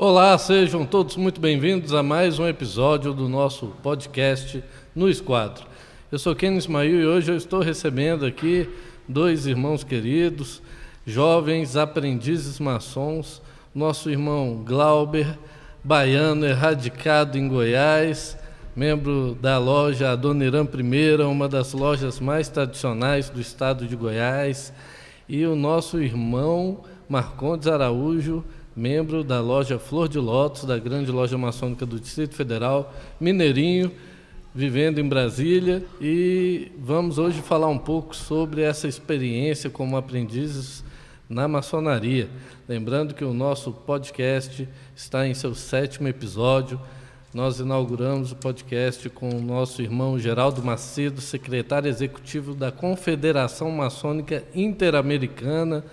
Olá, sejam todos muito bem-vindos a mais um episódio do nosso podcast no Esquadro. Eu sou Ken Ismail e hoje eu estou recebendo aqui dois irmãos queridos, jovens aprendizes maçons, nosso irmão Glauber, baiano erradicado em Goiás, membro da loja Adoniran I, uma das lojas mais tradicionais do estado de Goiás, e o nosso irmão Marcondes Araújo, membro da loja Flor de Lótus, da grande loja maçônica do Distrito Federal, mineirinho, vivendo em Brasília. E vamos hoje falar um pouco sobre essa experiência como aprendizes na maçonaria. Lembrando que o nosso podcast está em seu sétimo episódio. Nós inauguramos o podcast com o nosso irmão Geraldo Macedo, secretário executivo da Confederação Maçônica Interamericana,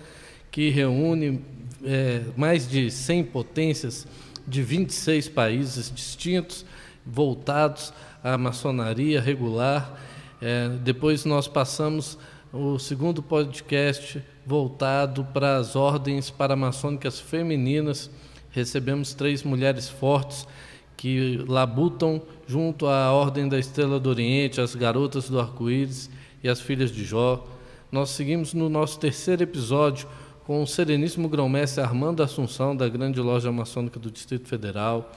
que reúne é, mais de 100 potências de 26 países distintos, voltados à maçonaria regular. É, depois nós passamos o segundo podcast voltado para as ordens paramaçônicas femininas. Recebemos três mulheres fortes que labutam junto à Ordem da Estrela do Oriente, as Garotas do Arco-Íris e as Filhas de Jó. Nós seguimos no nosso terceiro episódio com o Sereníssimo Grão-Mestre Armando Assunção, da Grande Loja Maçônica do Distrito Federal.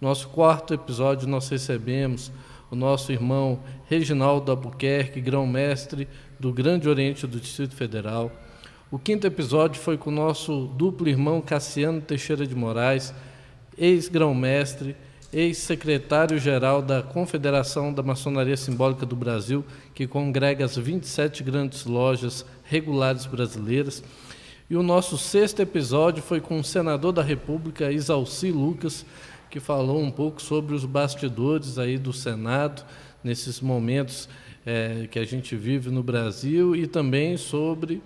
Nosso quarto episódio, nós recebemos o nosso irmão Reginaldo Albuquerque, Grão-Mestre do Grande Oriente do Distrito Federal. O quinto episódio foi com o nosso duplo irmão Cassiano Teixeira de Moraes, ex-grão-mestre, ex-secretário-geral da Confederação da Maçonaria Simbólica do Brasil, que congrega as 27 grandes lojas regulares brasileiras e o nosso sexto episódio foi com o senador da República, Isalci Lucas, que falou um pouco sobre os bastidores aí do Senado, nesses momentos é, que a gente vive no Brasil, e também sobre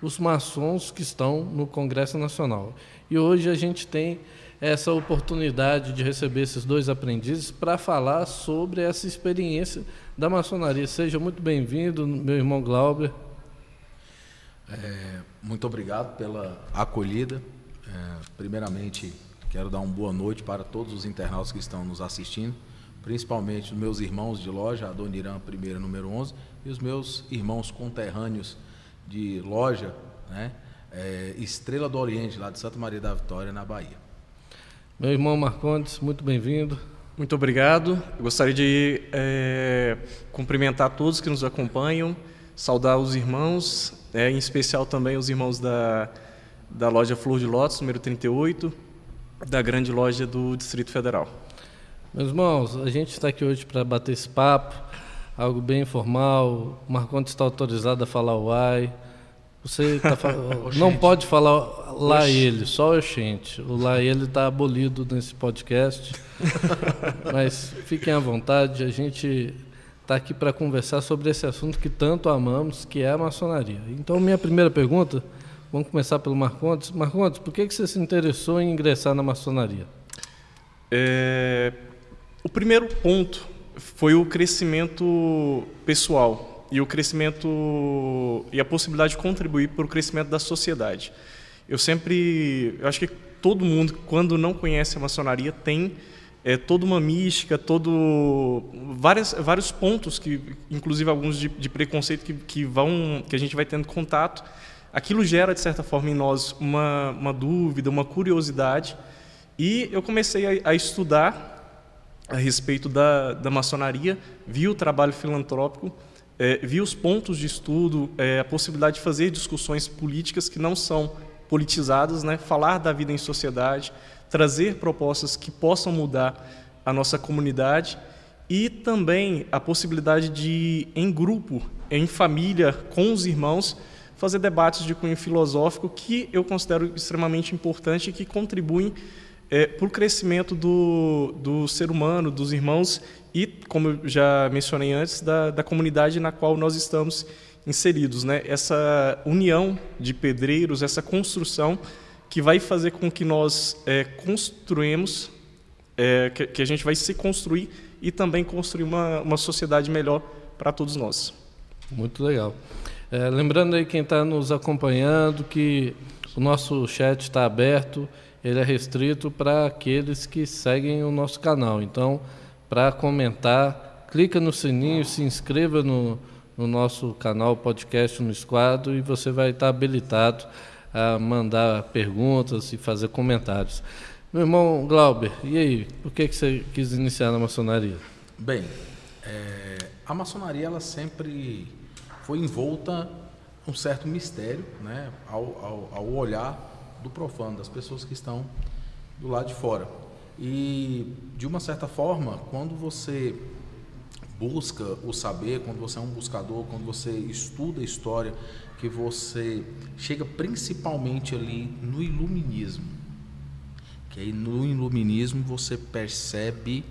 os maçons que estão no Congresso Nacional. E hoje a gente tem essa oportunidade de receber esses dois aprendizes para falar sobre essa experiência da maçonaria. Seja muito bem-vindo, meu irmão Glauber. É, muito obrigado pela acolhida. É, primeiramente, quero dar uma boa noite para todos os internautas que estão nos assistindo, principalmente os meus irmãos de loja, a Dona Irã, primeira, número 11, e os meus irmãos conterrâneos de loja, né? É, Estrela do Oriente, lá de Santa Maria da Vitória, na Bahia. Meu irmão Marcondes, muito bem-vindo. Muito obrigado. Eu gostaria de é, cumprimentar todos que nos acompanham, saudar os irmãos é, em especial também os irmãos da, da loja Flor de Lótus, número 38, da grande loja do Distrito Federal. Meus irmãos, a gente está aqui hoje para bater esse papo, algo bem informal. O Marcondes está autorizado a falar o ai. Você tá não pode falar lá ele, só o gente. O lá ele está abolido nesse podcast. Mas fiquem à vontade, a gente está aqui para conversar sobre esse assunto que tanto amamos, que é a maçonaria. Então, minha primeira pergunta, vamos começar pelo Marcondes. Marcondes, por que, que você se interessou em ingressar na maçonaria? É, o primeiro ponto foi o crescimento pessoal e o crescimento e a possibilidade de contribuir para o crescimento da sociedade. Eu sempre, eu acho que todo mundo, quando não conhece a maçonaria, tem é, toda uma mística, todo várias, vários pontos que, inclusive alguns de, de preconceito que, que vão, que a gente vai tendo contato. Aquilo gera de certa forma em nós uma, uma dúvida, uma curiosidade, e eu comecei a, a estudar a respeito da, da maçonaria, vi o trabalho filantrópico, é, vi os pontos de estudo, é, a possibilidade de fazer discussões políticas que não são politizadas, né? falar da vida em sociedade, trazer propostas que possam mudar a nossa comunidade e também a possibilidade de, em grupo, em família, com os irmãos, fazer debates de cunho filosófico que eu considero extremamente importante e que contribuem é, para o crescimento do, do ser humano, dos irmãos e, como eu já mencionei antes, da, da comunidade na qual nós estamos inseridos. Né? Essa união de pedreiros, essa construção que vai fazer com que nós é, construímos, é, que, que, a gente vai se construir e também construir uma, uma sociedade melhor para todos nós. Muito legal. É, lembrando aí quem está nos acompanhando que o nosso chat está aberto. ele é restrito para aqueles que seguem o nosso canal. Então, para comentar, clica no sininho, se inscreva no, no nosso canal podcast no Esquadro e você vai estar habilitado a mandar perguntas e fazer comentários. Meu irmão Glauber, e aí, por que, que você quis iniciar na maçonaria? Bem, é, a maçonaria ela sempre foi envolta um certo mistério né, ao, ao, ao olhar do profano, das pessoas que estão do lado de fora. E, de uma certa forma, quando você busca o saber, quando você é um buscador, quando você estuda a história, que você chega principalmente ali no iluminismo. Que aí no iluminismo você percebe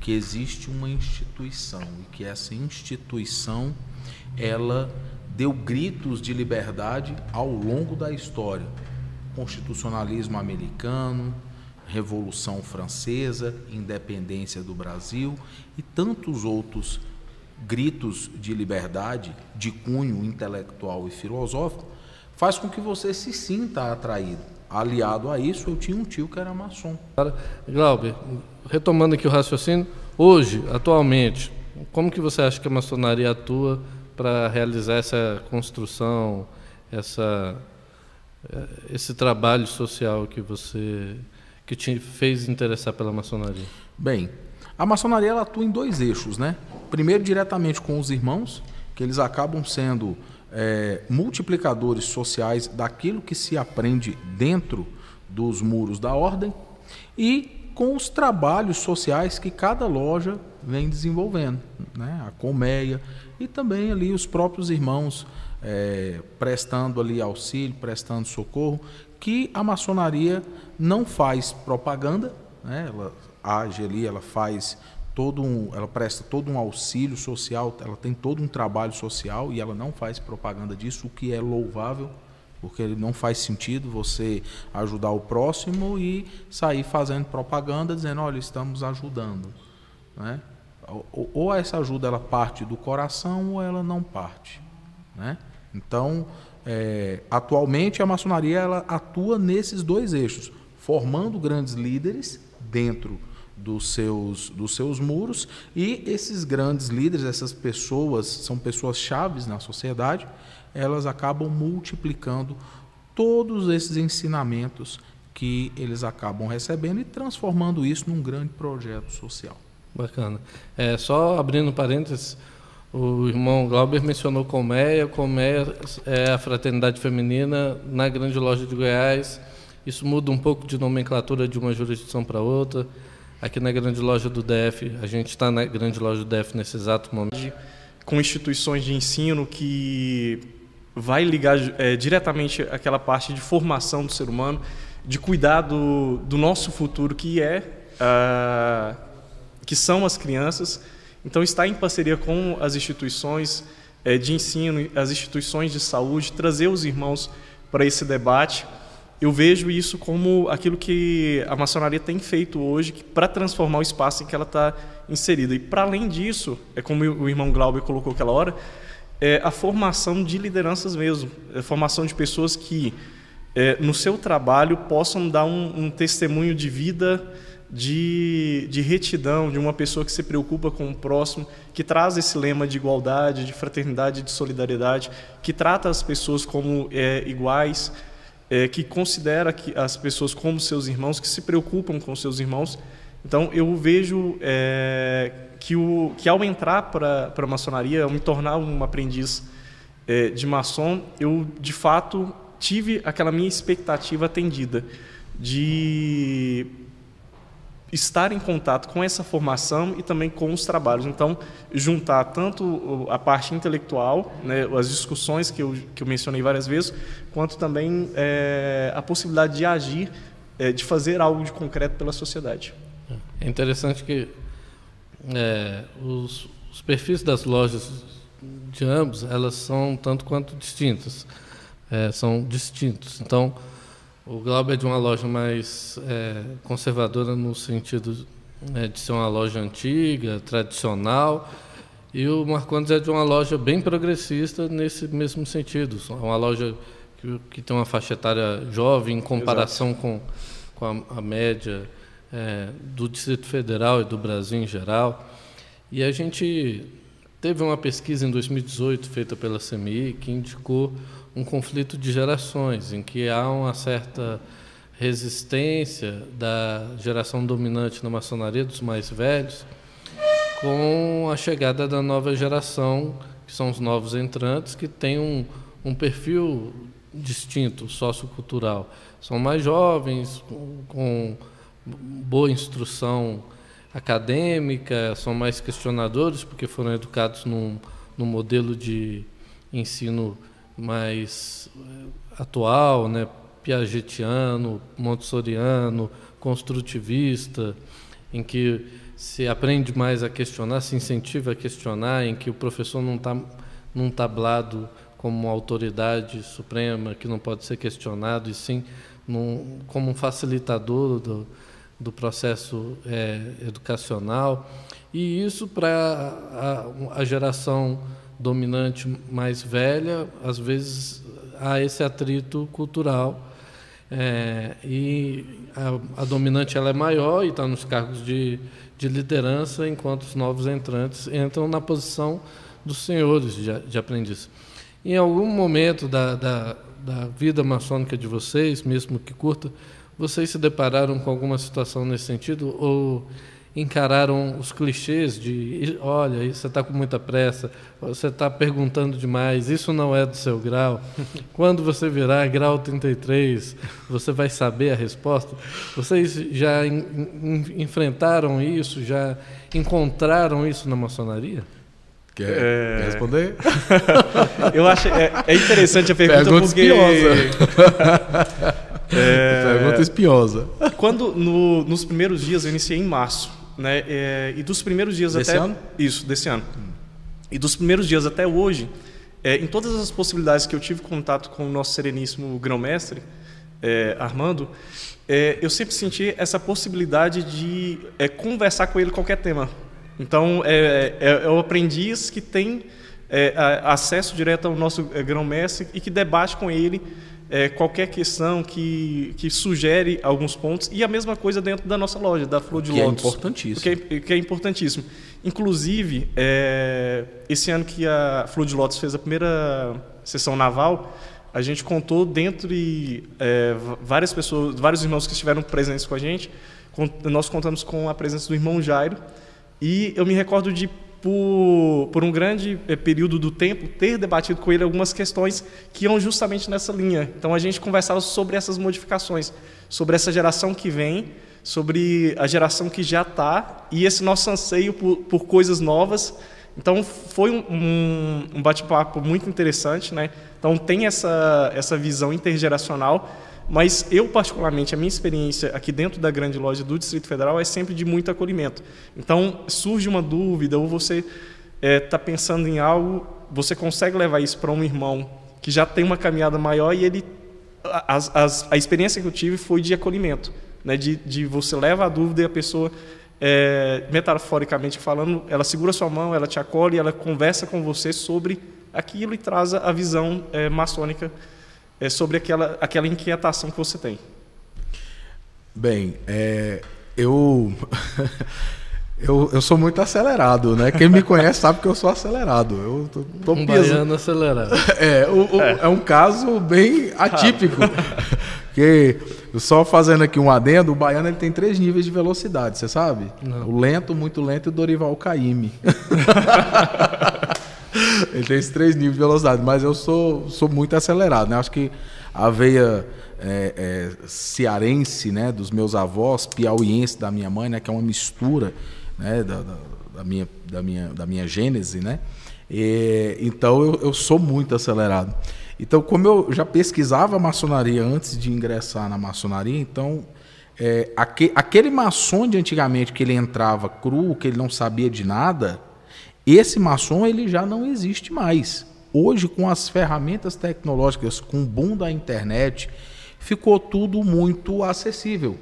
que existe uma instituição e que essa instituição ela deu gritos de liberdade ao longo da história. Constitucionalismo americano, Revolução Francesa, independência do Brasil e tantos outros gritos de liberdade, de cunho intelectual e filosófico, faz com que você se sinta atraído. Aliado a isso, eu tinha um tio que era maçom. Glauber, retomando aqui o raciocínio, hoje, atualmente, como que você acha que a maçonaria atua para realizar essa construção, essa, eh, esse trabalho social que você que te fez interessar pela maçonaria? Bem, a maçonaria ela atua em dois eixos, né? Primeiro, diretamente com os irmãos, que eles acabam sendo é, multiplicadores sociais daquilo que se aprende dentro dos muros da ordem, e com os trabalhos sociais que cada loja vem desenvolvendo, né? A colmeia e também ali os próprios irmãos é, prestando ali auxílio, prestando socorro, que a maçonaria não faz propaganda, né? ela age ali, ela faz todo um, ela presta todo um auxílio social, ela tem todo um trabalho social e ela não faz propaganda disso, o que é louvável, porque não faz sentido você ajudar o próximo e sair fazendo propaganda dizendo, olha, estamos ajudando, né? Ou, ou essa ajuda ela parte do coração ou ela não parte, né? Então, é, atualmente a maçonaria ela atua nesses dois eixos, formando grandes líderes dentro dos seus, dos seus muros e esses grandes líderes, essas pessoas, são pessoas chaves na sociedade, elas acabam multiplicando todos esses ensinamentos que eles acabam recebendo e transformando isso num grande projeto social. Bacana. É, só abrindo parênteses, o irmão Glauber mencionou Colmeia. Colmeia é a fraternidade feminina na grande loja de Goiás. Isso muda um pouco de nomenclatura de uma jurisdição para outra. Aqui na grande loja do DF, a gente está na grande loja do DF nesse exato momento. Com instituições de ensino que vai ligar é, diretamente aquela parte de formação do ser humano, de cuidar do, do nosso futuro, que é uh, que são as crianças então, estar em parceria com as instituições é, de ensino, as instituições de saúde, trazer os irmãos para esse debate, eu vejo isso como aquilo que a maçonaria tem feito hoje para transformar o espaço em que ela está inserida. E, para além disso, é como o irmão Glauber colocou aquela hora, é a formação de lideranças mesmo, a é formação de pessoas que, é, no seu trabalho, possam dar um, um testemunho de vida de, de retidão, de uma pessoa que se preocupa com o próximo, que traz esse lema de igualdade, de fraternidade, de solidariedade, que trata as pessoas como é, iguais, é, que considera que as pessoas como seus irmãos, que se preocupam com seus irmãos. Então, eu vejo é, que, o, que ao entrar para a maçonaria, ao me tornar um aprendiz é, de maçom, eu, de fato, tive aquela minha expectativa atendida de estar em contato com essa formação e também com os trabalhos. Então, juntar tanto a parte intelectual, né, as discussões que eu, que eu mencionei várias vezes, quanto também é, a possibilidade de agir, é, de fazer algo de concreto pela sociedade. É interessante que é, os, os perfis das lojas de ambos, elas são tanto quanto distintas. É, são distintos. Então, o Glauber é de uma loja mais é, conservadora no sentido é, de ser uma loja antiga, tradicional, e o Marcondes é de uma loja bem progressista nesse mesmo sentido. É uma loja que, que tem uma faixa etária jovem em comparação com, com a, a média é, do Distrito Federal e do Brasil em geral. E a gente teve uma pesquisa em 2018 feita pela CMI que indicou um conflito de gerações, em que há uma certa resistência da geração dominante na maçonaria, dos mais velhos, com a chegada da nova geração, que são os novos entrantes, que têm um, um perfil distinto, sociocultural. São mais jovens, com, com boa instrução acadêmica, são mais questionadores, porque foram educados num, num modelo de ensino mais eh, atual, né? piagetiano, montessoriano, construtivista, em que se aprende mais a questionar, se incentiva a questionar, em que o professor não está num tablado como uma autoridade suprema que não pode ser questionado, e sim num, como um facilitador do, do processo é, educacional. E isso para a, a geração dominante mais velha, às vezes há esse atrito cultural. É, e a, a, dominante ela é maior e está nos cargos de, de liderança, enquanto os novos entrantes entram na posição dos senhores de, de aprendiz. Em algum momento da, da, da vida maçônica de vocês, mesmo que curta, vocês se depararam com alguma situação nesse sentido? Ou encararam os clichês de olha, você está com muita pressa, você está perguntando demais, isso não é do seu grau. Quando você virar grau 33, você vai saber a resposta. Vocês já in, in, enfrentaram isso, já encontraram isso na maçonaria? Quer, é... quer responder? Eu acho é, é, interessante a pergunta, pergunta porque espiosa. é... Pergunta espiosa. Quando no, nos primeiros dias eu iniciei em março né? É, e dos primeiros dias desse até ano? isso desse ano. Hum. E dos primeiros dias até hoje, é, em todas as possibilidades que eu tive contato com o nosso sereníssimo grão-mestre é, Armando, é, eu sempre senti essa possibilidade de é, conversar com ele qualquer tema. Então, é, é, é o aprendiz que tem acesso direto ao nosso grão-mestre e que debate com ele é, qualquer questão que, que sugere alguns pontos. E a mesma coisa dentro da nossa loja, da Flor de que é Lótus. É importantíssimo. Que é, que é importantíssimo. Inclusive, é, esse ano que a Flor de Lótus fez a primeira sessão naval, a gente contou dentro de é, várias pessoas, vários irmãos que estiveram presentes com a gente, nós contamos com a presença do irmão Jairo, e eu me recordo de por, por um grande eh, período do tempo, ter debatido com ele algumas questões que iam justamente nessa linha. Então a gente conversava sobre essas modificações, sobre essa geração que vem, sobre a geração que já está e esse nosso anseio por, por coisas novas. Então foi um, um, um bate-papo muito interessante, né? Então tem essa, essa visão intergeracional mas eu, particularmente, a minha experiência aqui dentro da grande loja do Distrito Federal é sempre de muito acolhimento. Então, surge uma dúvida ou você está é, tá pensando em algo, você consegue levar isso para um irmão que já tem uma caminhada maior e ele. As, as, a experiência que eu tive foi de acolhimento, né? de, de você leva a dúvida e a pessoa, é, metaforicamente falando, ela segura sua mão, ela te acolhe, ela conversa com você sobre aquilo e traz a visão é, maçônica é, sobre aquela, aquela inquietação que você tem. Bem, é, eu, eu eu sou muito acelerado, né? Quem me conhece sabe que eu sou acelerado. Eu tô, tô um baiano acelerado. É, o, o, é. é um caso bem atípico. que só fazendo aqui um adendo, o baiano ele tem três níveis de velocidade, você sabe? Não. O lento, muito lento e o Dorival Caymmi. Ele tem esses três níveis de velocidade, mas eu sou, sou muito acelerado, né? Acho que a veia é, é, cearense, né, dos meus avós, piauiense da minha mãe, né, que é uma mistura, né, da, da, da minha, da minha, da minha gênese, né? E, então eu, eu sou muito acelerado. Então, como eu já pesquisava maçonaria antes de ingressar na maçonaria, então é, aquele, aquele maçom de antigamente que ele entrava cru, que ele não sabia de nada, esse maçom ele já não existe mais. Hoje, com as ferramentas tecnológicas, com o boom da internet, ficou tudo muito acessível.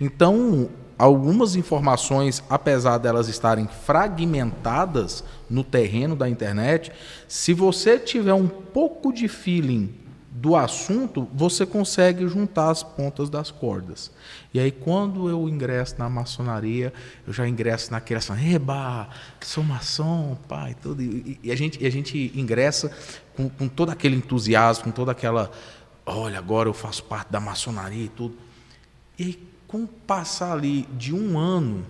Então, algumas informações, apesar delas estarem fragmentadas no terreno da internet, se você tiver um pouco de feeling do assunto, você consegue juntar as pontas das cordas. E aí, quando eu ingresso na maçonaria, eu já ingresso naquela assim, eba, sou maçom, pai, tudo. E, e, a, gente, e a gente ingressa com, com todo aquele entusiasmo, com toda aquela, olha, agora eu faço parte da maçonaria e tudo. E aí, com passar ali de um ano,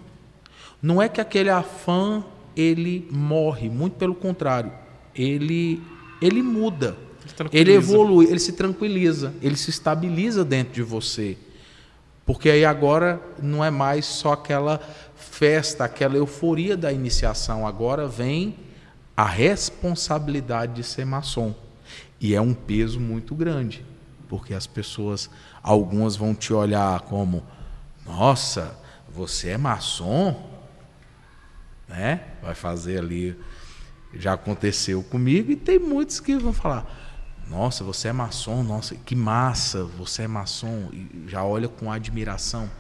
não é que aquele afã ele morre, muito pelo contrário, ele, ele muda ele evolui, ele se tranquiliza, ele se estabiliza dentro de você. Porque aí agora não é mais só aquela festa, aquela euforia da iniciação, agora vem a responsabilidade de ser maçom. E é um peso muito grande, porque as pessoas, algumas vão te olhar como: nossa, você é maçom? Né? Vai fazer ali. Já aconteceu comigo, e tem muitos que vão falar: nossa, você é maçom, nossa, que massa, você é maçom, e já olha com admiração.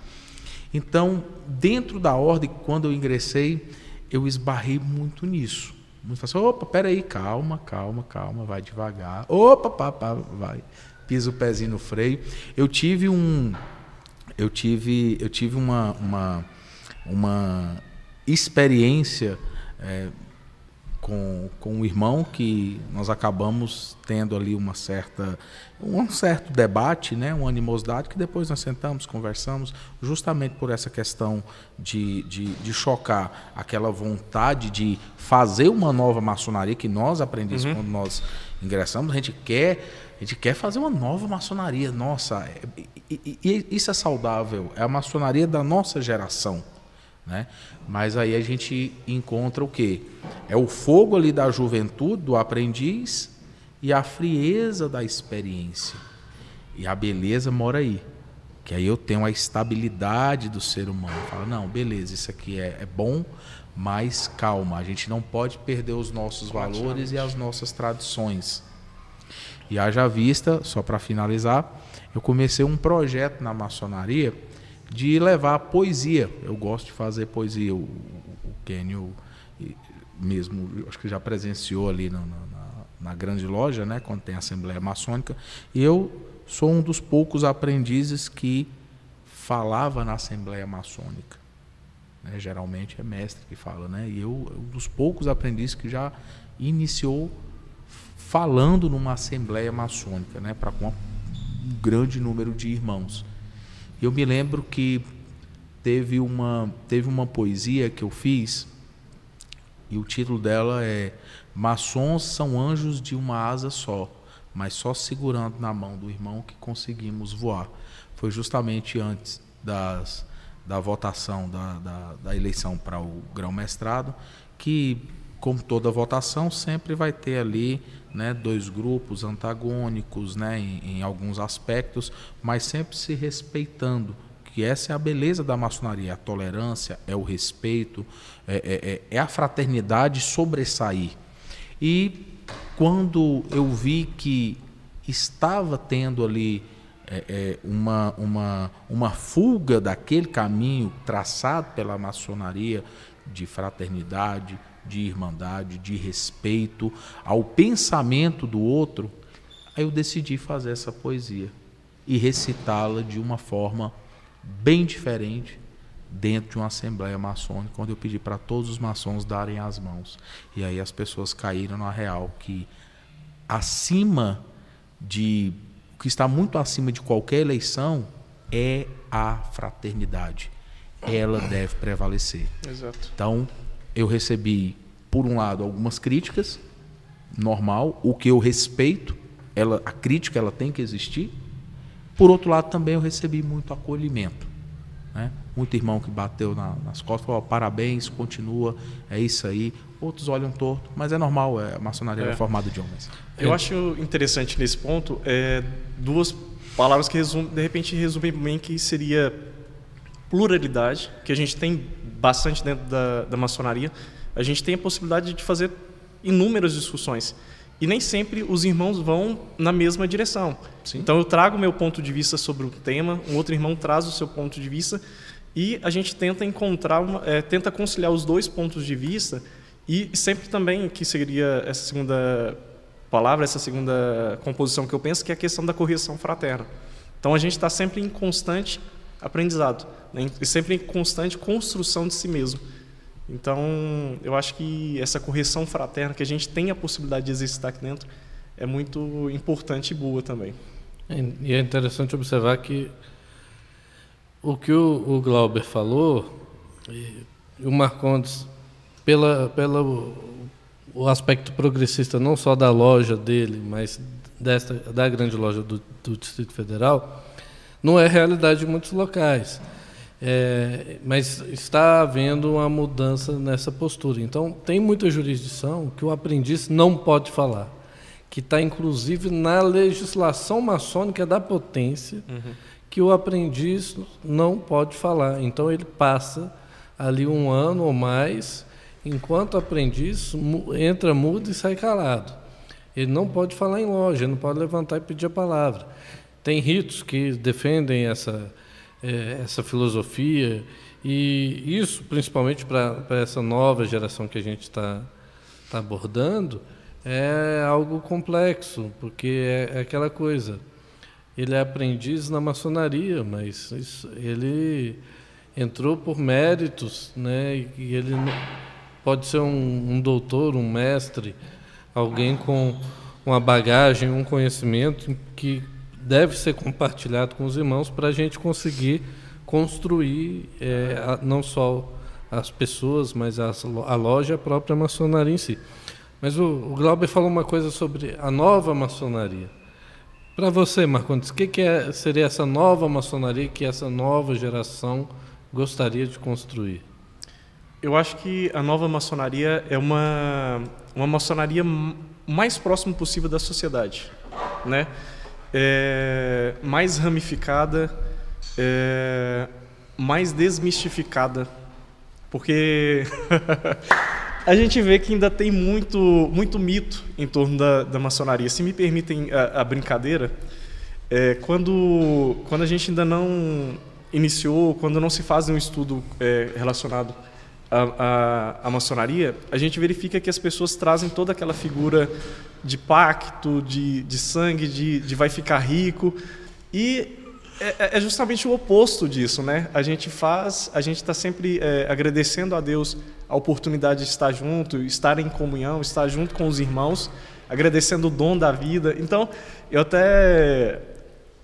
Então, dentro da ordem, quando eu ingressei, eu esbarrei muito nisso. Muito fácil. Opa, peraí, calma, calma, calma, vai devagar. Opa, pá, pá, vai. Pisa o pezinho no freio. Eu tive um. Eu tive, eu tive uma, uma, uma experiência. É, com, com um irmão que nós acabamos tendo ali uma certa um certo debate, né, uma animosidade que depois nós sentamos, conversamos, justamente por essa questão de, de, de chocar aquela vontade de fazer uma nova maçonaria que nós aprendemos uhum. quando nós ingressamos, a gente quer a gente quer fazer uma nova maçonaria, nossa, é, e, e, e isso é saudável, é a maçonaria da nossa geração. Né? Mas aí a gente encontra o quê? É o fogo ali da juventude, do aprendiz, e a frieza da experiência. E a beleza mora aí. Que aí eu tenho a estabilidade do ser humano. Fala, não, beleza, isso aqui é, é bom, mas calma, a gente não pode perder os nossos valores e as nossas tradições. E haja vista, só para finalizar, eu comecei um projeto na maçonaria de levar poesia. Eu gosto de fazer poesia. O, o Kenio mesmo, acho que já presenciou ali na, na, na, grande loja, né, quando tem a Assembleia Maçônica. Eu sou um dos poucos aprendizes que falava na Assembleia Maçônica. Né, geralmente é mestre que fala, né? E eu, um dos poucos aprendizes que já iniciou falando numa Assembleia Maçônica, né, para um grande número de irmãos. Eu me lembro que teve uma, teve uma poesia que eu fiz e o título dela é Maçons são anjos de uma asa só, mas só segurando na mão do irmão que conseguimos voar. Foi justamente antes das, da votação da, da, da eleição para o grão-mestrado que como toda votação, sempre vai ter ali né, dois grupos antagônicos né, em, em, alguns aspectos, mas sempre se respeitando, que essa é a beleza da maçonaria, a tolerância, é o respeito, é, é, é, é a fraternidade sobressair. E quando eu vi que estava tendo ali é, é, uma, uma, uma fuga daquele caminho traçado pela maçonaria de fraternidade, de irmandade, de respeito ao pensamento do outro, aí eu decidi fazer essa poesia e recitá-la de uma forma bem diferente dentro de uma assembleia maçônica, onde eu pedi para todos os maçons darem as mãos. E aí as pessoas caíram na real que acima de que está muito acima de qualquer eleição é a fraternidade. Ela deve prevalecer. Exato. Então, eu recebi, por um lado, algumas críticas, normal, o que eu respeito, ela, a crítica ela tem que existir. Por outro lado, também eu recebi muito acolhimento. Né? Muito irmão que bateu na, nas costas, falou, parabéns, continua, é isso aí. Outros olham torto, mas é normal, é, a maçonaria é, é formada de homens. Eu é. acho interessante nesse ponto é, duas palavras que resumem, de repente resumem bem que seria pluralidade, que a gente tem bastante dentro da, da maçonaria, a gente tem a possibilidade de fazer inúmeras discussões. E nem sempre os irmãos vão na mesma direção. Sim. Então eu trago meu ponto de vista sobre o tema, um outro irmão traz o seu ponto de vista e a gente tenta encontrar, uma, é, tenta conciliar os dois pontos de vista e sempre também que seria essa segunda palavra, essa segunda composição que eu penso, que é a questão da correção fraterna. Então a gente está sempre em constante aprendizado, né? e sempre em constante construção de si mesmo. Então eu acho que essa correção fraterna que a gente tem a possibilidade de exercitar aqui dentro é muito importante e boa também. E é interessante observar que o que o, Glauber falou, o Marcondes, pela, pela o aspecto progressista não só da loja dele, mas desta, da grande loja do, do Distrito Federal, não é realidade de muitos locais. É, mas está havendo uma mudança nessa postura. Então, tem muita jurisdição que o aprendiz não pode falar, que está inclusive na legislação maçônica da potência, uhum. que o aprendiz não pode falar. Então, ele passa ali um ano ou mais, enquanto aprendiz, entra mudo e sai calado. Ele não pode falar em loja, ele não pode levantar e pedir a palavra. Tem ritos que defendem essa, é, essa filosofia, e isso, principalmente para essa nova geração que a gente está tá abordando, é algo complexo, porque é, é, aquela coisa. Ele é aprendiz na maçonaria, mas isso, ele entrou por méritos, né? E ele pode ser um, um doutor, um mestre, alguém com uma bagagem, um conhecimento que deve ser compartilhado com os irmãos para a gente conseguir construir é, não só as pessoas, mas a, a loja, a própria maçonaria em si. Mas o, o Glauber falou uma coisa sobre a nova maçonaria. Para você, Marcondes, o que, que é, seria essa nova maçonaria que essa nova geração gostaria de construir? Eu acho que a nova maçonaria é uma, uma maçonaria mais próximo possível da sociedade, né? É, mais ramificada, é, mais desmistificada, porque a gente vê que ainda tem muito, muito mito em torno da, da maçonaria. Se me permitem a, a brincadeira, é, quando, quando a gente ainda não iniciou, quando não se faz um estudo é, relacionado à, maçonaria, a gente verifica que as pessoas trazem toda aquela figura de pacto, de, de sangue, de, de vai ficar rico. E é, é, é justamente o oposto disso, né? A gente faz, a gente está sempre é, agradecendo a Deus a oportunidade de estar junto, estar em comunhão, estar junto com os irmãos, agradecendo o dom da vida. Então, eu até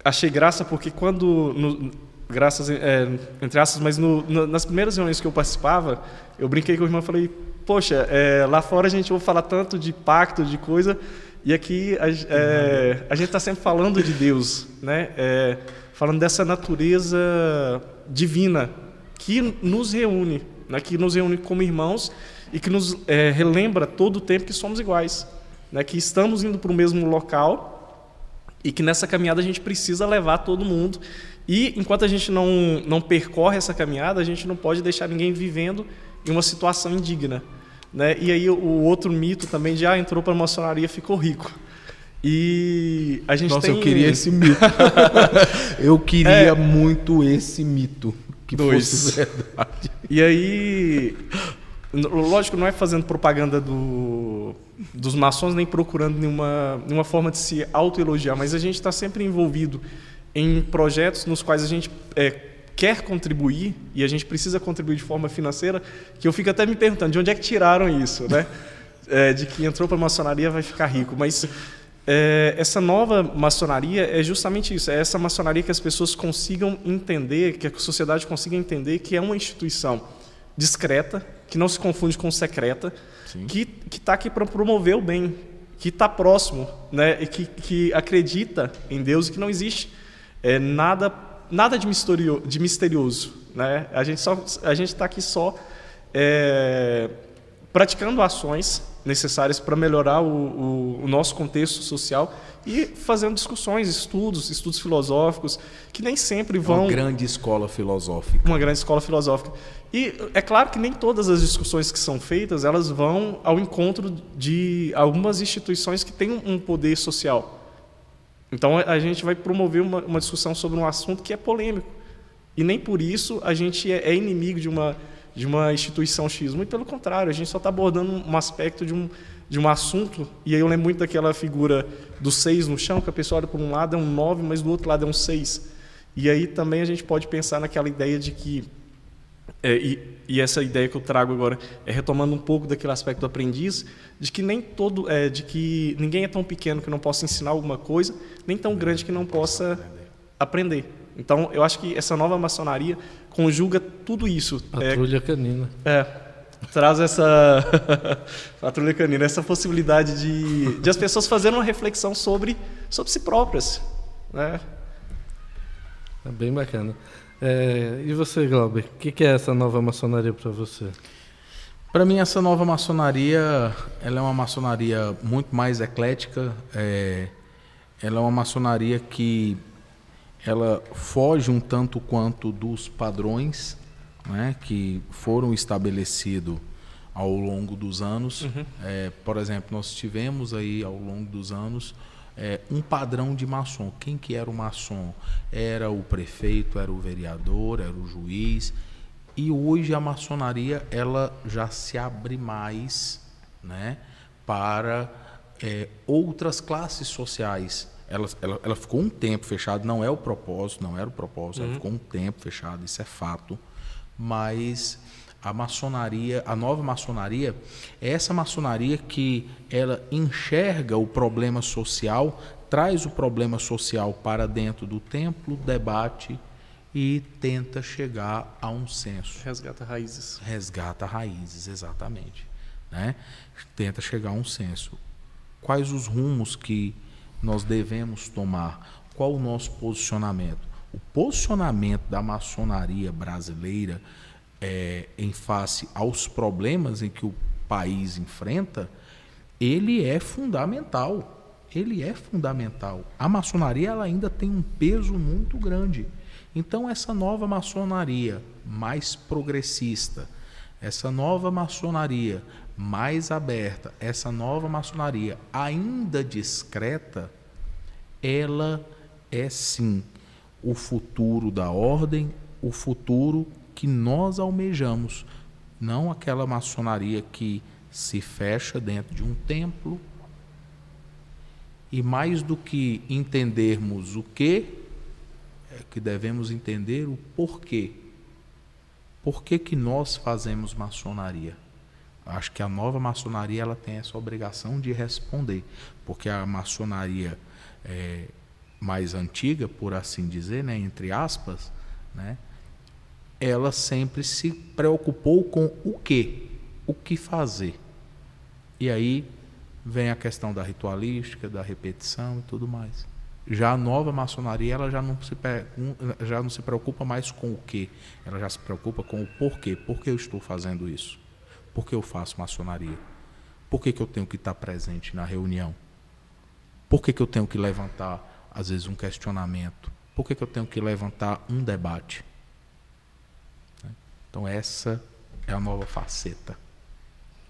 achei graça porque quando no, graças, é, entre aspas, mas no, no, nas primeiras reuniões que eu participava, eu brinquei com o irmão e falei, poxa, é, lá fora a gente ouve falar tanto de pacto, de coisa, e aqui a, é, a gente está sempre falando de Deus, né? É, falando dessa natureza divina que nos reúne, né? que nos reúne como irmãos e que nos é, relembra todo o tempo que somos iguais, né? que estamos indo para o mesmo local e que nessa caminhada a gente precisa levar todo mundo e enquanto a gente não, não percorre essa caminhada, a gente não pode deixar ninguém vivendo em uma situação indigna. Né? E aí o outro mito também de ah, entrou para a maçonaria ficou rico. E a gente Nossa, tem... eu queria esse mito. eu queria é... muito esse mito que Dois. fosse verdade. E aí, lógico, não é fazendo propaganda do, dos maçons nem procurando nenhuma, nenhuma forma de se autoelogiar, mas a gente está sempre envolvido em projetos nos quais a gente é, quer contribuir e a gente precisa contribuir de forma financeira, que eu fico até me perguntando de onde é que tiraram isso, né? É, de que entrou para a maçonaria vai ficar rico, mas é, essa nova maçonaria é justamente isso, é essa maçonaria que as pessoas consigam entender, que a sociedade consiga entender que é uma instituição discreta, que não se confunde com secreta, Sim. que está aqui para promover o bem, que está próximo, né? e que, que acredita em Deus e que não existe é nada, nada de, misterio, de misterioso. Né? A gente está aqui só é, praticando ações necessárias para melhorar o, o, o, nosso contexto social e fazendo discussões, estudos, estudos filosóficos, que nem sempre vão... Uma grande escola filosófica. Uma grande escola filosófica. E é claro que nem todas as discussões que são feitas, elas vão ao encontro de algumas instituições que têm um poder social. Então a gente vai promover uma, uma, discussão sobre um assunto que é polêmico. E nem por isso a gente é, é inimigo de uma, de uma instituição X. Muito pelo contrário, a gente só está abordando um aspecto de, um, de um assunto, e aí eu lembro muito daquela figura do seis no chão, que a pessoa olha por um lado é um nove, mas do outro lado é um seis. E aí também a gente pode pensar naquela ideia de que é, e, e, essa ideia que eu trago agora é retomando um pouco daquele aspecto do aprendiz, de que nem todo, é, de que ninguém é tão pequeno que não possa ensinar alguma coisa, nem tão grande que não possa aprender. Então, eu acho que essa nova maçonaria conjuga tudo isso. Patrulha é, canina. É, traz essa patrulha canina, essa possibilidade de, de as pessoas fazerem uma reflexão sobre sobre si próprias, né? É bem bacana. É, e você, Glauber, o que, que, é essa nova maçonaria para você? Para mim, essa nova maçonaria, ela é uma maçonaria muito mais eclética. É, ela é uma maçonaria que ela foge um tanto quanto dos padrões né, que foram estabelecidos ao longo dos anos. Uhum. É, por exemplo, nós tivemos aí ao longo dos anos é, um padrão de maçom. Quem que era o maçom? Era o prefeito, era o vereador, era o juiz. E hoje a maçonaria ela já se abre mais né, para é, outras classes sociais. Ela, ela, ela, ficou um tempo fechada, não é o propósito, não era o propósito, uhum. ela ficou um tempo fechada, isso é fato. Mas a maçonaria, a nova maçonaria, é essa maçonaria que ela enxerga o problema social, traz o problema social para dentro do templo, debate e tenta chegar a um senso. Resgata raízes. Resgata raízes, exatamente. Né? Tenta chegar a um senso. Quais os rumos que nós devemos tomar? Qual o nosso posicionamento? O posicionamento da maçonaria brasileira é, em face aos problemas em que o país enfrenta, ele é fundamental. Ele é fundamental. A maçonaria ela ainda tem um peso muito grande. Então, essa nova maçonaria mais progressista, essa nova maçonaria mais aberta, essa nova maçonaria ainda discreta, ela é sim o futuro da ordem, o futuro que nós almejamos, não aquela maçonaria que se fecha dentro de um templo. E mais do que entendermos o que, é que devemos entender o porquê. Por que, que nós fazemos maçonaria? Acho que a nova maçonaria ela tem essa obrigação de responder, porque a maçonaria é, mais antiga, por assim dizer, né, entre aspas, né, ela sempre se preocupou com o que, o que fazer. E aí vem a questão da ritualística, da repetição e tudo mais. Já a nova maçonaria, ela já não se, já não se preocupa mais com o que, ela já se preocupa com o porquê. Por que eu estou fazendo isso? Por que eu faço maçonaria? Por que, que eu tenho que estar presente na reunião? Por que, que eu tenho que levantar, às vezes, um questionamento? Por que, que eu tenho que levantar um debate? Então essa é a nova faceta.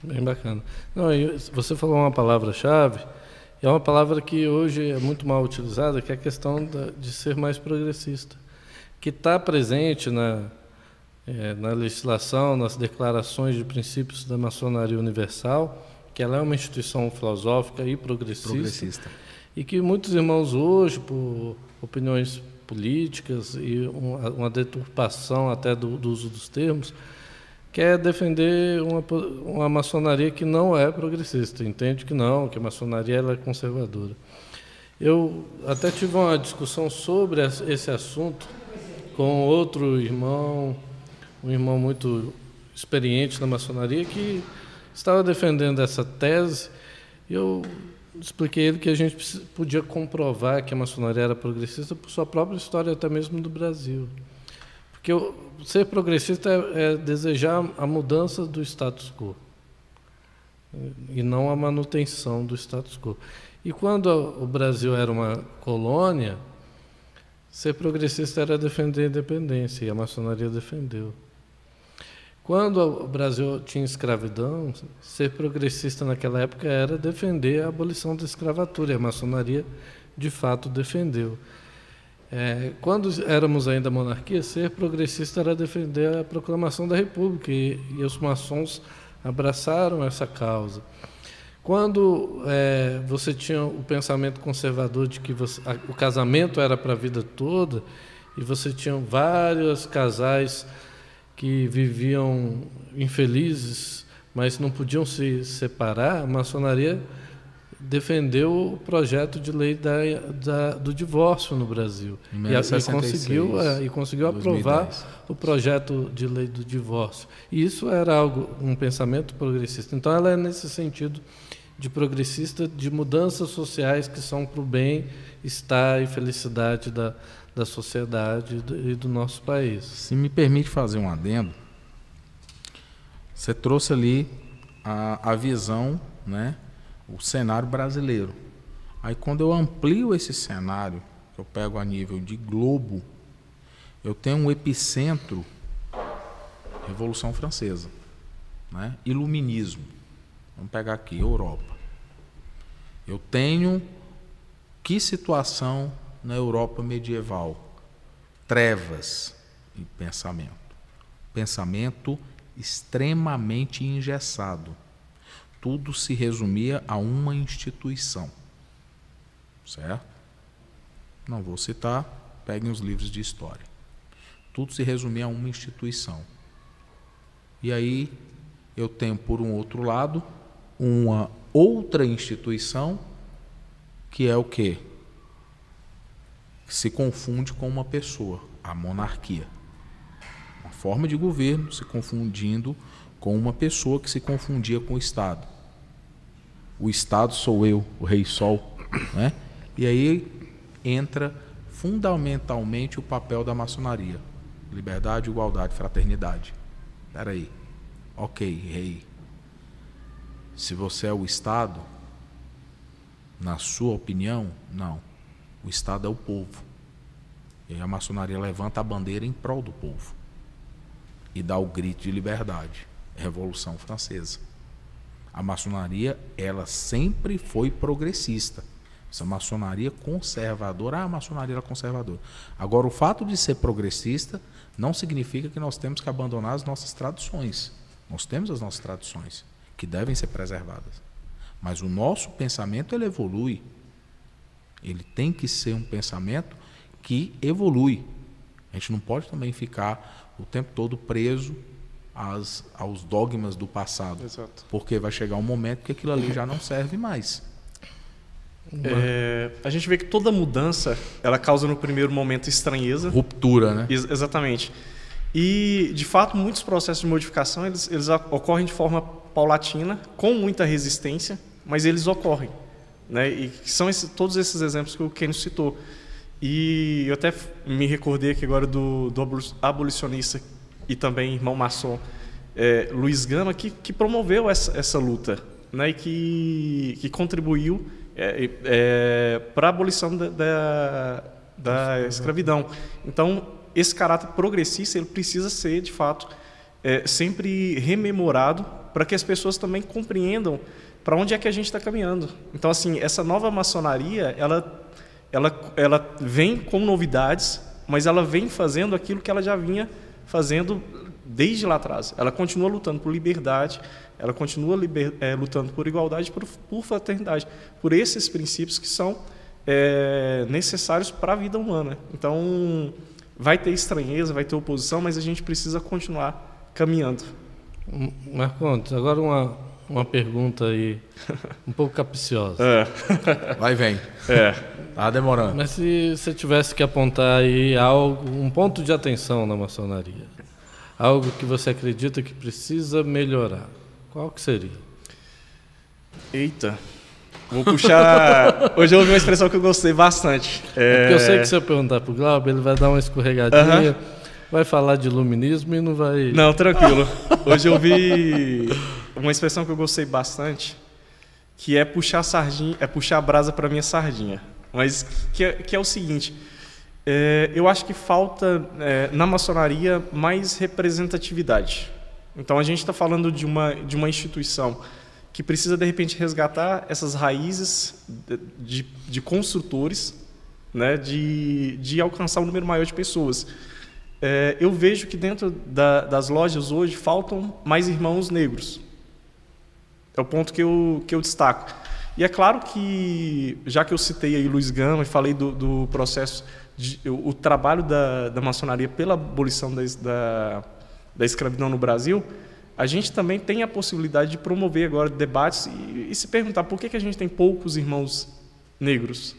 Bem bacana. Não, você falou uma palavra-chave, é uma palavra que hoje é muito mal utilizada, que é a questão de ser mais progressista, que está presente na, é, na legislação, nas declarações de princípios da maçonaria universal, que ela é uma instituição filosófica e progressista, progressista. e que muitos irmãos hoje, por opiniões políticas e uma, uma deturpação até do, do, uso dos termos, quer defender uma, uma maçonaria que não é progressista, entende que não, que a maçonaria é conservadora. Eu até tive uma discussão sobre esse assunto com outro irmão, um irmão muito experiente na maçonaria, que estava defendendo essa tese. E eu expliquei ele que a gente podia comprovar que a maçonaria era progressista por sua própria história, até mesmo do Brasil. Porque ser progressista é, é desejar a mudança do status quo e não a manutenção do status quo. E quando o Brasil era uma colônia, ser progressista era defender a independência, e a maçonaria defendeu. Quando o Brasil tinha escravidão, ser progressista naquela época era defender a abolição da escravatura, e a maçonaria de fato defendeu. É, quando éramos ainda monarquia, ser progressista era defender a proclamação da República, e, e os maçons abraçaram essa causa. Quando é, você tinha o pensamento conservador de que você, a, o casamento era para a vida toda, e você tinha vários casais que viviam infelizes, mas não podiam se separar, a maçonaria defendeu o projeto de lei da, da, do divórcio no Brasil. E, e, conseguiu é, e conseguiu aprovar 2010. o projeto de lei do divórcio. E isso era algo um pensamento progressista. Então ela é nesse sentido de progressista de mudanças sociais que são para o bem estar e felicidade da, da sociedade e do nosso país se me permite fazer um adendo você trouxe ali a, a visão né o cenário brasileiro. Aí quando eu amplio esse cenário, eu pego a nível de globo, eu tenho um epicentro Revolução Francesa, né? Iluminismo. Vamos pegar aqui Europa. Eu tenho que situação na Europa medieval? Trevas e pensamento. Pensamento extremamente engessado tudo se resumia a uma instituição. Certo? Não vou citar, peguem os livros de história. Tudo se resumia a uma instituição. E aí eu tenho, por um outro lado, uma outra instituição que é o quê? Se confunde com uma pessoa, a monarquia. Uma forma de governo se confundindo com uma pessoa que se confundia com o Estado o Estado sou eu, o Rei Sol. Né? E aí entra fundamentalmente o papel da maçonaria: liberdade, igualdade, fraternidade. Espera aí. Ok, rei. Se você é o Estado, na sua opinião, não. O Estado é o povo. E a maçonaria levanta a bandeira em prol do povo e dá o grito de liberdade. Revolução Francesa. A maçonaria, ela sempre foi progressista. Essa maçonaria conservadora, ah, a maçonaria era conservadora. Agora, o fato de ser progressista não significa que nós temos que abandonar as nossas tradições. Nós temos as nossas tradições, que devem ser preservadas. Mas o nosso pensamento, ele evolui. Ele tem que ser um pensamento que evolui. A gente não pode também ficar o tempo todo preso as, aos dogmas do passado. Exato. Porque vai chegar um momento que aquilo ali já não serve mais. É, a gente vê que toda mudança ela causa no primeiro momento estranheza. Ruptura, né? Ex exatamente. E, de fato, muitos processos de modificação eles, eles ocorrem de forma paulatina, com muita resistência, mas eles ocorrem. Né? E são todos esses exemplos que o Kenny citou. E eu até me recordei aqui agora do, do abolicionista e também irmão maçom é, Luiz Gama, que, que promoveu essa, essa luta né, e que, que contribuiu é, é, para a abolição da, da, da, escravidão. Então, esse caráter progressista ele precisa ser, de fato, é, sempre rememorado para que as pessoas também compreendam para onde é que a gente está caminhando. Então, assim, essa nova maçonaria, ela, ela, ela vem com novidades, mas ela vem fazendo aquilo que ela já vinha fazendo desde lá atrás. Ela continua lutando por liberdade, ela continua liber, é, lutando por igualdade, por, por, fraternidade, por esses princípios que são é, necessários para a vida humana. Então, vai ter estranheza, vai ter oposição, mas a gente precisa continuar caminhando. Marcondes, agora uma, uma pergunta aí, um pouco capciosa. É. Vai vem. É. Tá demorando. Mas se você tivesse que apontar aí algo, um ponto de atenção na maçonaria, algo que você acredita que precisa melhorar, qual que seria? Eita. Vou puxar. Hoje eu ouvi uma expressão que eu gostei bastante. É... Porque eu sei que se eu perguntar pro Glauber, ele vai dar uma escorregadinha, uh -huh. vai falar de iluminismo e não vai. Não, tranquilo. Hoje eu ouvi uma expressão que eu gostei bastante, que é puxar sardinha, é puxar a brasa para minha sardinha. Mas que é, que é o seguinte, é, eu acho que falta é, na maçonaria mais representatividade. Então a gente está falando de uma, de uma instituição que precisa de repente resgatar essas raízes de, de construtores, né, de, de alcançar um número maior de pessoas. É, eu vejo que dentro da, das lojas hoje faltam mais irmãos negros. É o ponto que eu, que eu destaco. E é claro que, já que eu citei aí Luiz Gama e falei do, do processo, de, o, o, trabalho da, da maçonaria pela abolição da, da, da escravidão no Brasil, a gente também tem a possibilidade de promover agora debates e, e se perguntar por que, que a gente tem poucos irmãos negros.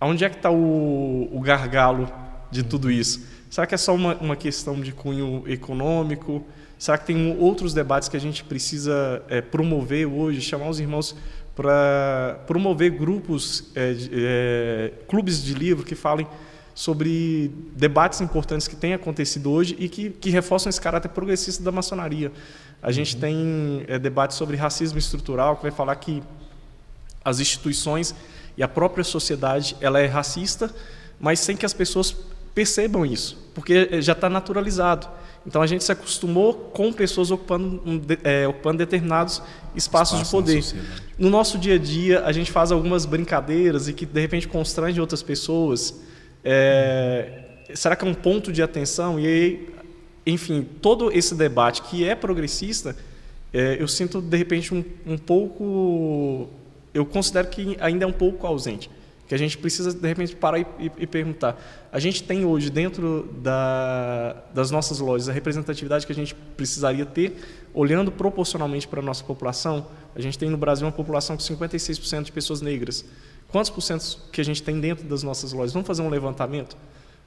Onde é que está o, o, gargalo de tudo isso? Será que é só uma, uma questão de cunho econômico? Será que tem outros debates que a gente precisa é, promover hoje, chamar os irmãos para promover grupos, é, é, clubes de livro que falem sobre debates importantes que têm acontecido hoje e que, que reforçam esse caráter progressista da maçonaria. A gente uhum. tem é, debates sobre racismo estrutural, que vai falar que as instituições e a própria sociedade ela é racista, mas sem que as pessoas percebam isso, porque já está naturalizado. Então a gente se acostumou com pessoas ocupando, é, ocupando determinados espaços Espaço de poder. No nosso dia a dia, a gente faz algumas brincadeiras e que de repente constrange outras pessoas. É, será que é um ponto de atenção? E aí, enfim, todo esse debate que é progressista, é, eu sinto de repente um, um pouco. Eu considero que ainda é um pouco ausente que a gente precisa de repente parar e, e, e perguntar. A gente tem hoje dentro da, das nossas lojas a representatividade que a gente precisaria ter, olhando proporcionalmente para a nossa população. A gente tem no Brasil uma população com 56% de pessoas negras. Quantos por cento que a gente tem dentro das nossas lojas? Vamos fazer um levantamento?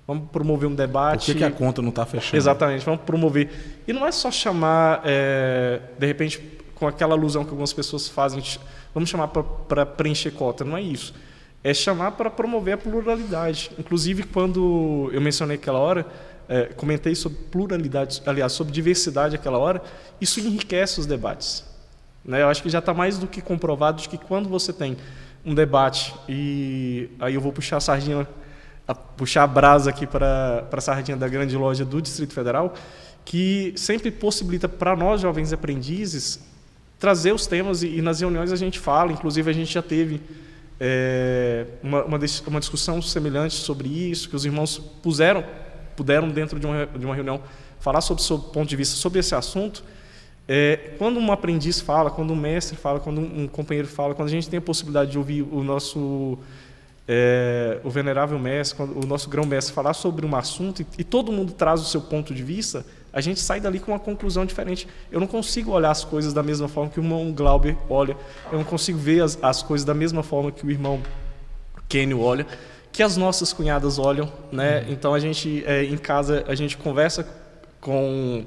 Vamos promover um debate. Por que, que a conta não está fechando? Exatamente, vamos promover. E não é só chamar, é, de repente, com aquela alusão que algumas pessoas fazem, vamos chamar para preencher cota. Não é isso. É chamar para promover a pluralidade. Inclusive, quando eu mencionei aquela hora, é, comentei sobre pluralidade, aliás, sobre diversidade aquela hora, isso enriquece os debates. Né? Eu acho que já está mais do que comprovado de que quando você tem um debate e aí eu vou puxar a sardinha, a, puxar a brasa aqui para a sardinha da grande loja do Distrito Federal, que sempre possibilita para nós jovens aprendizes trazer os temas e, e, nas reuniões a gente fala, inclusive a gente já teve é, uma, uma, uma, discussão semelhante sobre isso, que os irmãos puseram, puderam dentro de uma, de uma reunião falar sobre o seu ponto de vista sobre esse assunto, é, quando um aprendiz fala, quando um mestre fala, quando um companheiro fala, quando a gente tem a possibilidade de ouvir o nosso é, o venerável mestre, quando o nosso grão mestre falar sobre um assunto e, e, todo mundo traz o seu ponto de vista, a gente sai dali com uma conclusão diferente. Eu não consigo olhar as coisas da mesma forma que o irmão Glauber olha, eu não consigo ver as, as coisas da mesma forma que o irmão Kenio olha, que as nossas cunhadas olham, né? Então a gente é, em casa a gente conversa com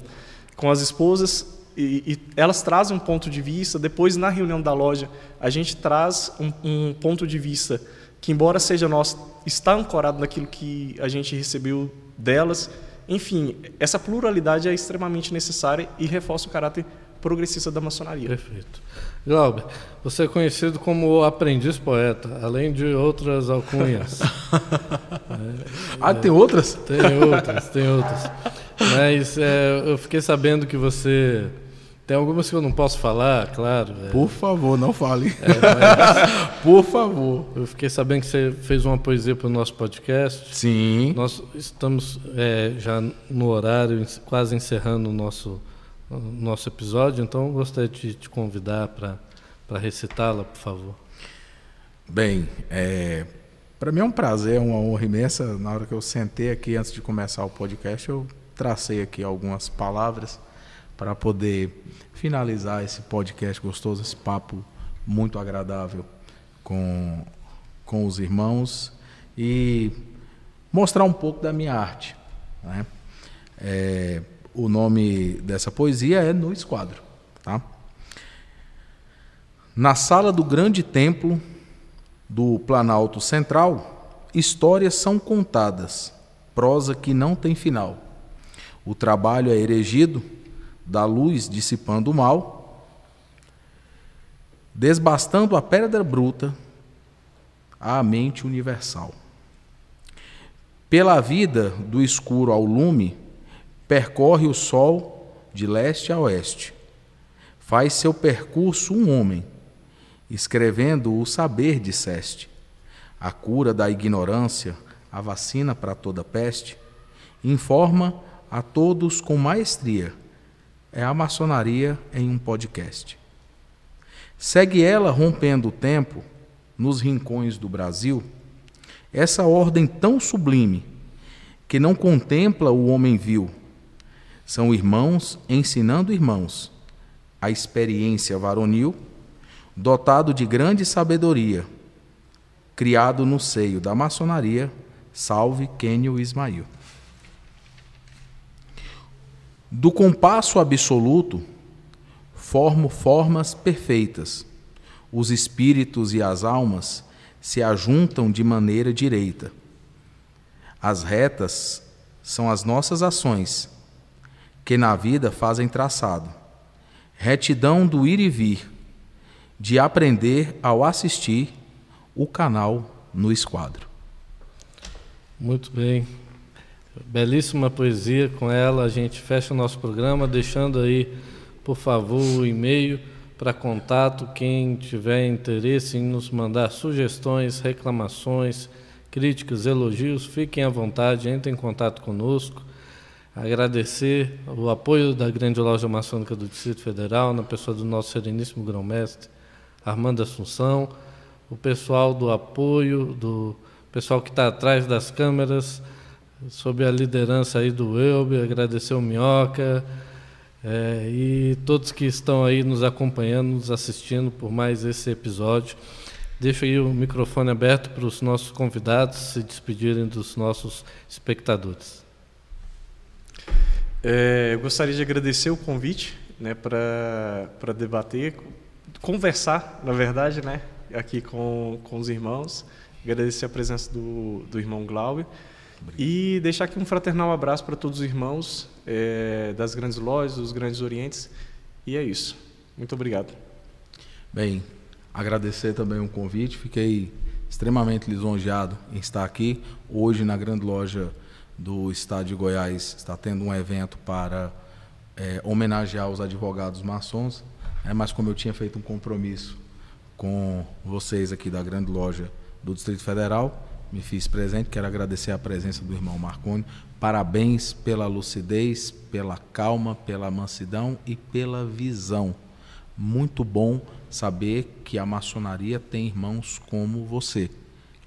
com as esposas e, e, elas trazem um ponto de vista. Depois, na reunião da loja, a gente traz um, um, ponto de vista que, embora seja nosso, está ancorado naquilo que a gente recebeu delas. Enfim, essa pluralidade é extremamente necessária e reforça o caráter progressista da maçonaria. Perfeito. Glauber, você é conhecido como aprendiz poeta, além de outras alcunhas. é, ah, tem outras? Tem outras, tem outras. Mas é, eu fiquei sabendo que você tem algumas que eu não posso falar, claro. É. Por favor, não fale. É, mas... Por favor. Eu fiquei sabendo que você fez uma poesia para o nosso podcast. Sim. Nós estamos é, já no horário, quase encerrando o nosso, o nosso episódio, então gostaria de te convidar para recitá-la, por favor. Bem, é, para mim é um prazer, é uma honra imensa. Na hora que eu sentei aqui antes de começar o podcast, eu tracei aqui algumas palavras para poder finalizar esse podcast gostoso, esse papo muito agradável com, com os irmãos e mostrar um pouco da minha arte. Né? É, o nome dessa poesia é No Esquadro. Tá? Na sala do grande templo do Planalto Central, histórias são contadas, prosa que não tem final. O trabalho é erigido da luz dissipando o mal, desbastando a pedra bruta à mente universal. Pela vida do escuro ao lume, percorre o sol de leste a oeste. Faz seu percurso um homem, escrevendo o saber disseste. A cura da ignorância, a vacina para toda peste, informa a todos com maestria é a maçonaria em um podcast. Segue ela rompendo o tempo nos rincões do Brasil, essa ordem tão sublime que não contempla o homem vil. São irmãos ensinando irmãos, a experiência varonil, dotado de grande sabedoria, criado no seio da maçonaria, salve Quênio Ismail. Do compasso absoluto, formo formas perfeitas. Os espíritos e as almas se ajuntam de maneira direita. As retas são as nossas ações, que na vida fazem traçado. Retidão do ir e vir, de aprender ao assistir o canal no esquadro. Muito bem. Belíssima poesia com ela. A gente fecha o nosso programa, deixando aí, por favor, o e-mail para contato. Quem tiver interesse em nos mandar sugestões, reclamações, críticas, elogios, fiquem à vontade, entrem em contato conosco. Agradecer o apoio da Grande Loja Maçônica do Distrito Federal, na pessoa do nosso Sereníssimo Grão-Mestre Armando Assunção, o pessoal do apoio, do pessoal que está atrás das câmeras, sob a liderança aí do Elber, agradecer o Minhoca é, e todos que estão aí nos acompanhando, nos assistindo por mais esse episódio. Deixo aí o microfone aberto para os nossos convidados se despedirem dos nossos espectadores. É, eu gostaria de agradecer o convite né, para debater, conversar, na verdade, né, aqui com, com os irmãos. Agradecer a presença do, do irmão Glauber. E deixar aqui um fraternal abraço para todos os irmãos é, das grandes lojas, dos grandes orientes. E é isso. Muito obrigado. Bem, agradecer também o convite. Fiquei extremamente lisonjeado em estar aqui. Hoje, na grande loja do Estado de Goiás, está tendo um evento para é, homenagear os advogados maçons. É, mas como eu tinha feito um compromisso com vocês aqui da grande loja do Distrito Federal, me fiz presente. Quero agradecer a presença do irmão Marconi. Parabéns pela lucidez, pela calma, pela mansidão e pela visão. Muito bom saber que a maçonaria tem irmãos como você.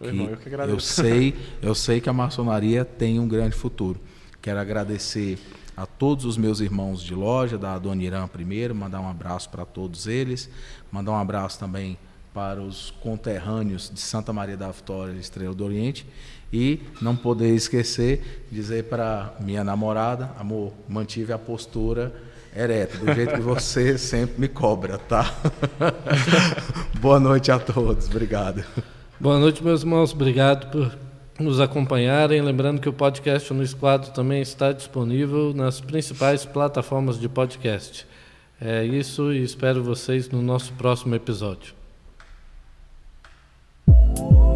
Irmão, eu, que eu sei, eu sei que a maçonaria tem um grande futuro. Quero agradecer a todos os meus irmãos de loja, da Dona Irã primeiro, mandar um abraço para todos eles, mandar um abraço também para os conterrâneos de Santa Maria da Vitória Estrela do Oriente. E não poder esquecer, dizer para minha namorada, amor, mantive a postura ereta, do jeito que você sempre me cobra, tá? Boa noite a todos, obrigado. Boa noite, meus irmãos, obrigado por nos acompanharem. Lembrando que o podcast no Esquadro também está disponível nas principais plataformas de podcast. É isso e espero vocês no nosso próximo episódio. you